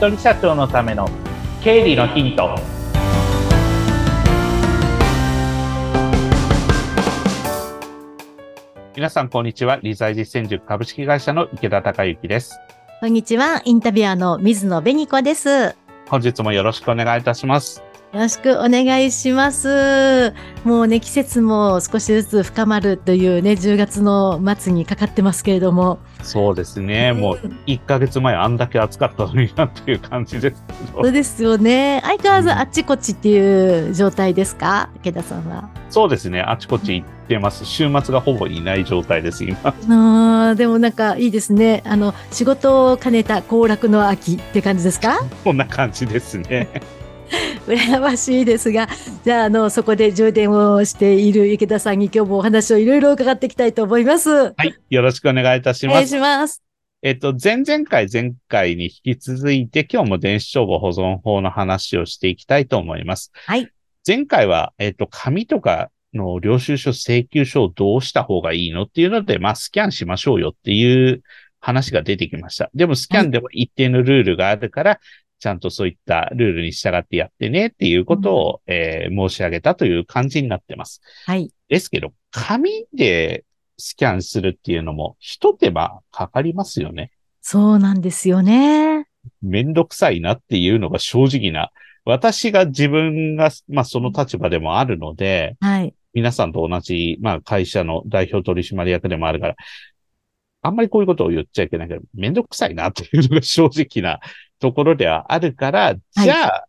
人社長のための経理のヒント。皆さんこんにちは。理財実践塾株式会社の池田孝之です。こんにちは。インタビュアーの水野紅子です。よ本日もよろしくお願いいたしますろしくお願いします。もうね、季節も少しずつ深まるというね、10月の末にかかってますけれども。そうですね。もう1ヶ月前あんだけ暑かったのになっていう感じですけど。そうですよね。相変わらずあっちこっちっていう状態ですか？池田さんは。そうですね。あちこち行ってます。週末がほぼいない状態です、今。あーでもなんかいいですね。あの、仕事を兼ねた行楽の秋って感じですか？こんな感じですね。羨ましいですが、じゃあ、あの、そこで充電をしている池田さんに今日もお話をいろいろ伺っていきたいと思います。はい。よろしくお願いいたしお願います。します。えっと、前々回、前回に引き続いて、今日も電子帳簿保存法の話をしていきたいと思います。はい。前回は、えっと、紙とかの領収書、請求書をどうした方がいいのっていうので、まあ、スキャンしましょうよっていう話が出てきました。でも、スキャンでも一定のルールがあるから、ちゃんとそういったルールに従ってやってねっていうことを、えー申し上げたという感じになってます。はい。ですけど、紙でスキャンするっていうのも、一手間かかりますよね。そうなんですよね。めんどくさいなっていうのが正直な。私が自分が、まあその立場でもあるので、はい。皆さんと同じ、まあ会社の代表取締役でもあるから、あんまりこういうことを言っちゃいけないけど、めんどくさいなっていうのが正直なところではあるから、じゃあ、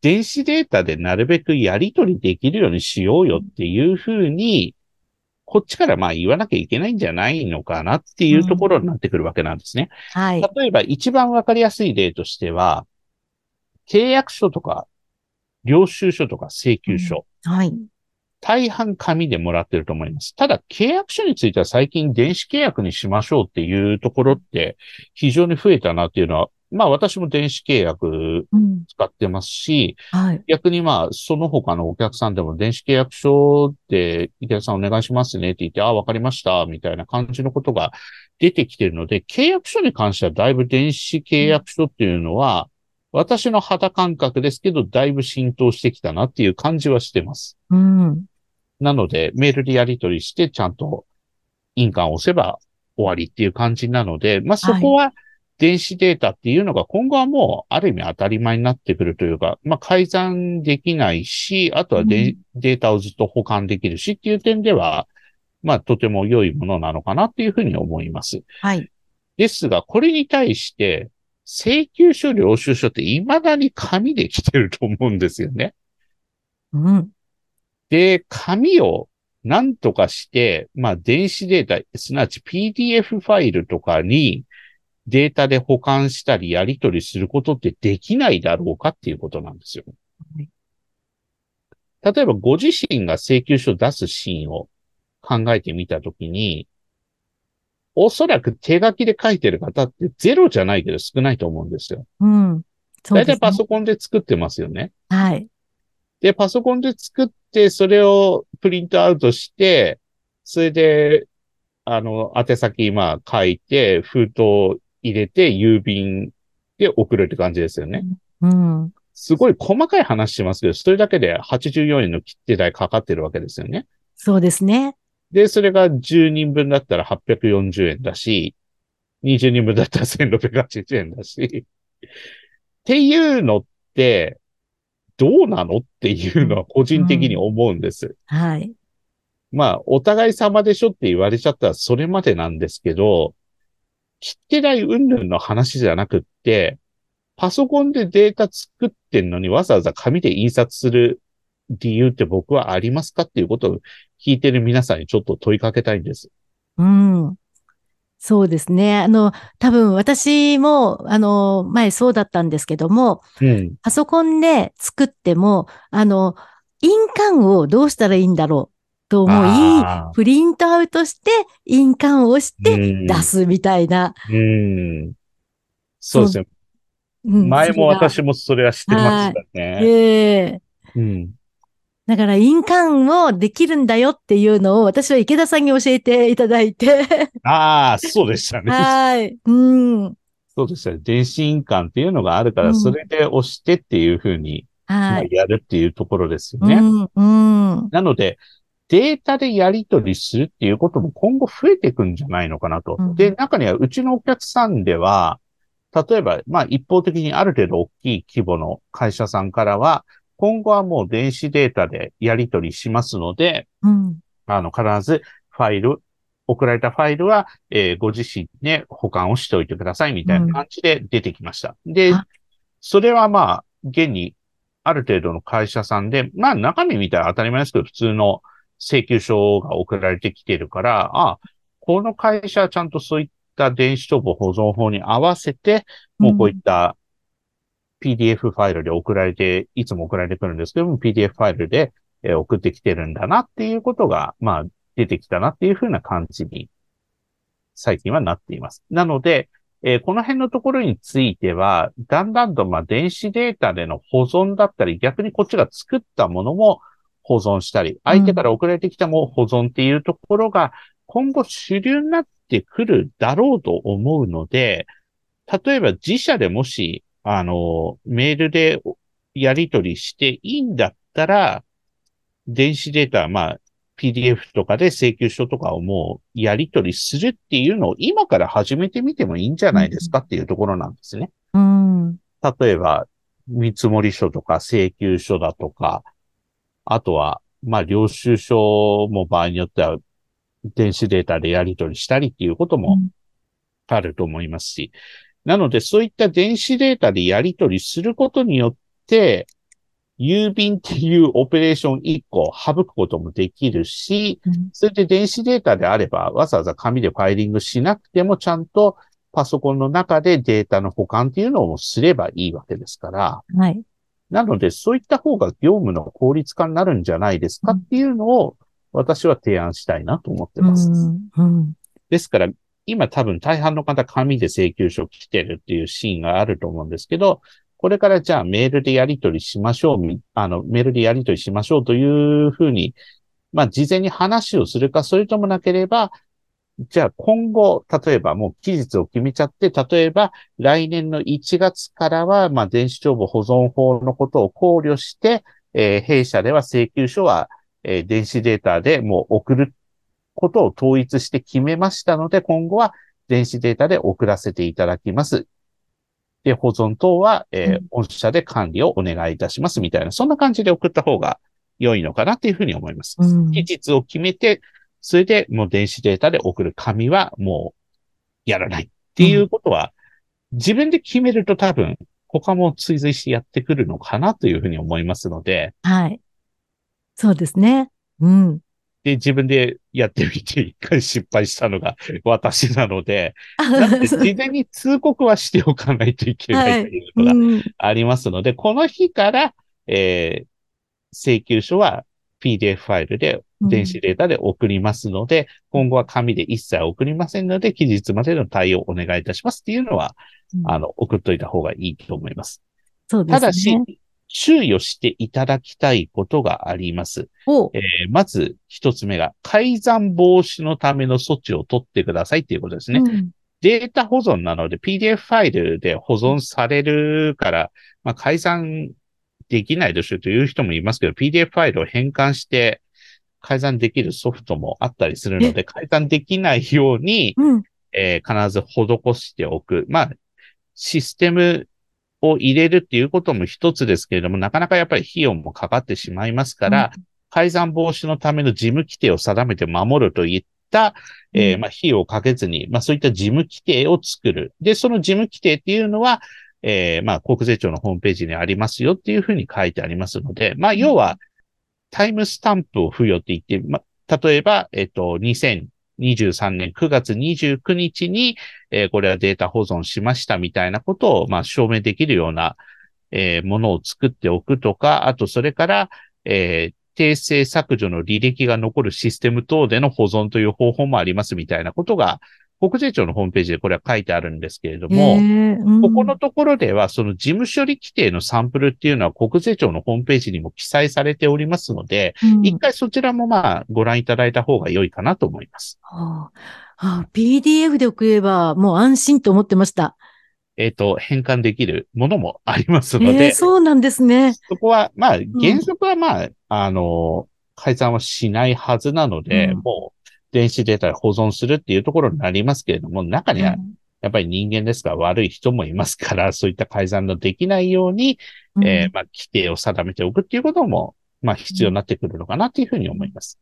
電子データでなるべくやり取りできるようにしようよっていうふうに、こっちからまあ言わなきゃいけないんじゃないのかなっていうところになってくるわけなんですね。はい。例えば一番わかりやすい例としては、契約書とか、領収書とか請求書、はい。大半紙でもらってると思います。ただ、契約書については最近電子契約にしましょうっていうところって非常に増えたなっていうのは、まあ私も電子契約うん。使ってますし、はい。逆にまあその他のお客さんでも電子契約書で池田さんお願いしますねって言って、ああ、わかりました、みたいな感じのことが出てきてるので、契約書に関してはだいぶ電子契約書っていうのは、私の肌感覚ですけど、だいぶ浸透してきたなっていう感じはしてます。うん。なので、メールでやり取りして、ちゃんと印鑑を押せば終わりっていう感じなので、まあそこは電子データっていうのが今後はもうある意味当たり前になってくるというか、まあ改ざんできないし、あとはデ,、データをずっと保管できるしっていう点では、まあとても良いものなのかなっていうふうに思います。はい。ですが、これに対して、請求書、領収書って未だに紙で来てると思うんですよね。うん。で、紙を何とかして、まあ電子データ、すなわち PDF ファイルとかにデータで保管したりやり取りすることってできないだろうかっていうことなんですよはい。例えばご自身が請求書を出すシーンを考えてみたときに、おそらく手書きで書いてる方ってゼロじゃないけど少ないと思うんですよ。うん。そうです、ね。大体パソコンで作ってますよね。はい。で、パソコンで作って、それをプリントアウトして、それで、あの、宛先、まあ、書いて、封筒入れて、郵便で送るって感じですよね。うん。すごい細かい話しますけど、それだけで84円の切手代かかってるわけですよね。そうですね。で、それが10人分だったら840円だし、20人分だったら1680円だし、っていうのって、どうなのっていうのは個人的に思うんです。はい。まあ、お互い様でしょって言われちゃったらそれまでなんですけど、切手代云々の話じゃなくって、パソコンでデータ作ってんのにわざわざ紙で印刷する理由って僕はありますかっていうことを聞いてる皆さんにちょっと問いかけたいんです。うん。そうですね。あの、多分私も、あの、前そうだったんですけども、うん。パソコンで作っても、あの、印鑑をどうしたらいいんだろうと思いプリントアウトして、印鑑をしてうん出すみたいな。うん。そうですね。うん前も私もそれはしてましたね。ええうん。だから印鑑をできるんだよっていうのを私は池田さんに教えていただいて。ああ、そうでしたね。はい。うん。そうですね。電子印鑑っていうのがあるから、うんそれで押してっていうふうに。やるっていうところですよね。うん、うん。なので、データでやり取りするっていうことも今後増えていくんじゃないのかなと。うんで、中にはうちのお客さんでは、例えば、まあ一方的にある程度大きい規模の会社さんからは、今後はもう電子データでやり取りしますので、うん。あの、必ずファイル、送られたファイルは、えーご自身で保管をしておいてくださいみたいな感じで出てきました。であ、それはまあ、現にある程度の会社さんで、まあ中身見たら当たり前ですけど、普通の請求書が送られてきてるから、あこの会社はちゃんとそういった電子帳簿保存法に合わせて、もうこういった PDF ファイルで送られて、いつも送られてくるんですけども、PDF ファイルで送ってきてるんだなっていうことが、まあ、出てきたなっていうふうな感じに、最近はなっています。なので、えーこの辺のところについては、だんだんと、まあ、電子データでの保存だったり、逆にこっちが作ったものも保存したり、相手から送られてきたも保存っていうところが、今後主流になってくるだろうと思うので、例えば自社でもし、あの、メールでやり取りしていいんだったら、電子データ、まあ、PDF とかで請求書とかをもうやり取りするっていうのを今から始めてみてもいいんじゃないですかっていうところなんですね。うん。例えば、見積書とか請求書だとか、あとは、まあ、領収書も場合によっては電子データでやり取りしたりっていうこともあると思いますし、なのでそういった電子データでやり取りすることによって、郵便っていうオペレーション1個省くこともできるし、うんそれで電子データであれば、わざわざ紙でファイリングしなくても、ちゃんとパソコンの中でデータの保管っていうのをすればいいわけですから、はい。なので、そういった方が業務の効率化になるんじゃないですかっていうのを、私は提案したいなと思ってます。うん。うん。ですから、今多分大半の方紙で請求書来てるっていうシーンがあると思うんですけど、これからじゃあメールでやり取りしましょう、あの、メールでやり取りしましょうというふうに、まあ事前に話をするか、それともなければ、じゃあ今後、例えばもう期日を決めちゃって、例えば来年の1月からは、まあ電子帳簿保存法のことを考慮して、えー弊社では請求書は、えー電子データでもう送ることを統一して決めましたので、今後は電子データで送らせていただきます。で、保存等は、えーうん御社で管理をお願いいたしますみたいな、そんな感じで送った方が良いのかなっていうふうに思います。うん期日を決めて、それでもう電子データで送る紙はもうやらないっていうことは、自分で決めると多分、他も追随してやってくるのかなというふうに思いますので、はい。そうですね。うん。で、自分でやってみて一回失敗したのが私なので、事前に通告はしておかないといけないというのがうん。ありますので、この日から、えー請求書は PDF ファイルで電子データで送りますので、今後は紙で一切送りませんので、期日までの対応をお願いいたしますっていうのは、うん。あの、送っといた方がいいと思います。そうですね。ただし、注意をしていただきたいことがあります。おえーまず一つ目が、改ざん防止のための措置を取ってくださいっていうことですね。うんデータ保存なので PDF ファイルで保存されるから、まあ、改ざんできないでしょという人もいますけど、PDF ファイルを変換して改ざんできるソフトもあったりするので、改ざんできないように、うん。えー必ず施しておく。まあ、システムを入れるっていうことも一つですけれども、なかなかやっぱり費用もかかってしまいますから、改ざん防止のための事務規定を定めて守るといった、えーうん。まあ、費用をかけずに、まあ、そういった事務規定を作る。で、その事務規定っていうのは、えーまあ、国税庁のホームページにありますよっていうふうに書いてありますので、まあ、要は、タイムスタンプを付与って言って、まあ、例えば、えっと、2023年9月29日に、えーこれはデータ保存しましたみたいなことを、まあ、証明できるような、えーものを作っておくとか、あと、それから、えー訂正削除の履歴が残るシステム等での保存という方法もありますみたいなことが、国税庁のホームページでこれは書いてあるんですけれども、へーうんここのところでは、その事務処理規定のサンプルっていうのは国税庁のホームページにも記載されておりますので、うん一回そちらもまあご覧いただいた方が良いかなと思います。はああ PDF で送ればもう安心と思ってました。えっ、と、変換できるものもありますのえで、ーそうなんですね。そこは、まあ、原則はまあ、あの、改ざんはしないはずなので、うんもう、電子データで保存するっていうところになりますけれども、中には、やっぱり人間ですから悪い人もいますから、そういった改ざんのできないように、うんえーまあ、規定を定めておくっていうことも、まあ、必要になってくるのかなっていうふうに思います。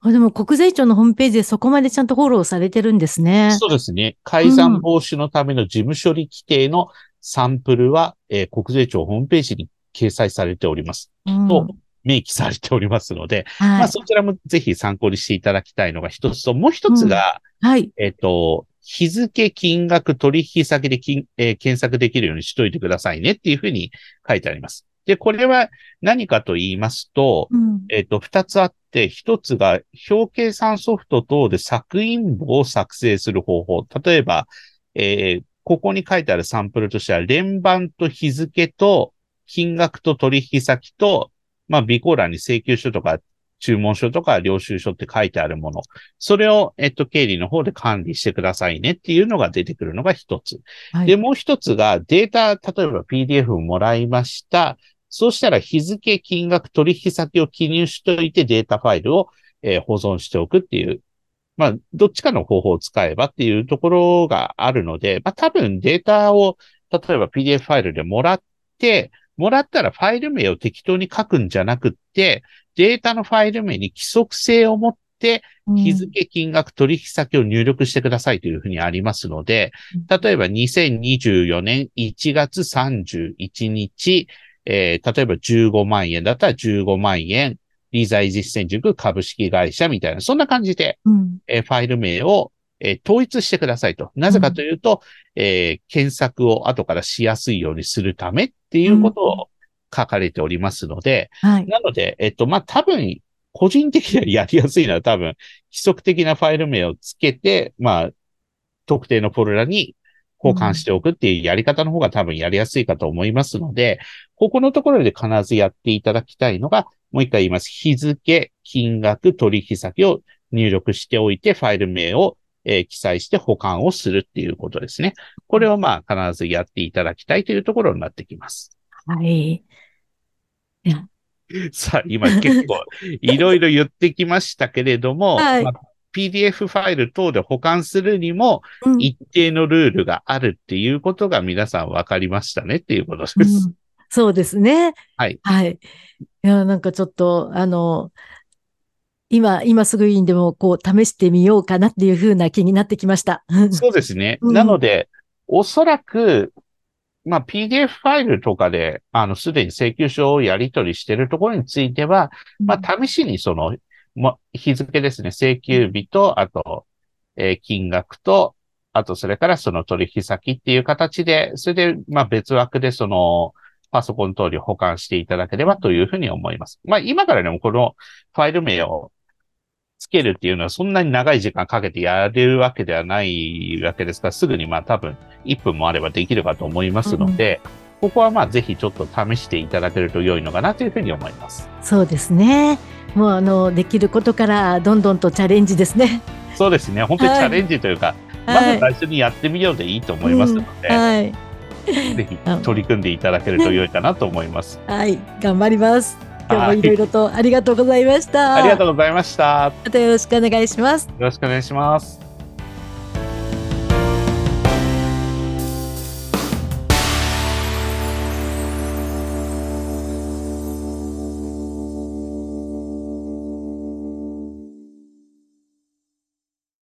あでも国税庁のホームページでそこまでちゃんとフォローされてるんですね。そうですね。改ざん防止のための事務処理規定のサンプルは、えー国税庁ホームページに掲載されております。うんと、明記されておりますので、はいまあ、そちらもぜひ参考にしていただきたいのが一つと、もう一つが、はい。えっ、と、日付、金額、取引先で金、えー検索できるようにしといてくださいねっていうふうに書いてあります。で、これは何かと言いますと、うんえっ、と、二つあって、一つが表計算ソフト等で作印簿を作成する方法。例えば、えーここに書いてあるサンプルとしては、連番と日付と金額と取引先と、まあ、備考欄に請求書とか注文書とか領収書って書いてあるもの。それを、えっと、経理の方で管理してくださいねっていうのが出てくるのが一つ。はいで、もう一つがデータ、例えば PDF をもらいました。そうしたら日付、金額、取引先を記入しておいてデータファイルを、えー保存しておくっていう。まあ、どっちかの方法を使えばっていうところがあるので、まあ多分データを、例えば PDF ファイルでもらって、もらったらファイル名を適当に書くんじゃなくって、データのファイル名に規則性を持って、日付、金額、取引先を入力してくださいというふうにありますので、例えば2024年1月31日、えー例えば15万円だったら15万円、理財実践塾株式会社みたいな、そんな感じで、うん。えーファイル名を、えー統一してくださいと。なぜかというと、えー検索を後からしやすいようにするためっていうことを書かれておりますので、はい。なので、えっと、まあ、多分、個人的にはやりやすいのは多分、規則的なファイル名をつけて、まあ、特定のフォルダに保管しておくっていうやり方の方が多分やりやすいかと思いますので、ここのところで必ずやっていただきたいのが、もう一回言います。日付、金額、取引先を入力しておいて、ファイル名を、えー記載して保管をするっていうことですね。これをまあ必ずやっていただきたいというところになってきます。はい。いや さあ、今結構 いろいろ言ってきましたけれども、はいまあ PDF ファイル等で保管するにもうん一定のルールがあるっていうことが皆さん分かりましたねっていうことです。うんそうですね。はい。はい。いや、なんかちょっと、あの、今、今すぐいいんでも、こう、試してみようかなっていう風な気になってきました。そうですね。うんなので、おそらく、まあ、PDF ファイルとかで、あの、すでに請求書をやり取りしているところについては、まあ、試しにその、ま、日付ですね、請求日と、あと、えー金額と、あと、それからその取引先っていう形で、それで、まあ、別枠でその、パソコン通り保管していただければというふうに思います。まあ、今からでもこのファイル名をつけるっていうのはそんなに長い時間かけてやれるわけではないわけですから、すぐにまあ多分1分もあればできるかと思いますので、ここはまあぜひちょっと試していただけると良いのかなというふうに思います。そうですね。もう、あの、できることから、どんどんとチャレンジですね。そうですね。本当にチャレンジというか、まずはい。最初にやってみようでいいと思いますので、はい。ぜひ取り組んでいただけると良いかなと思います。はい。頑張ります。今日もはいいろいろとありがとうございました。ありがとうございました。よまたよろしくお願いします。ろしくお願いします。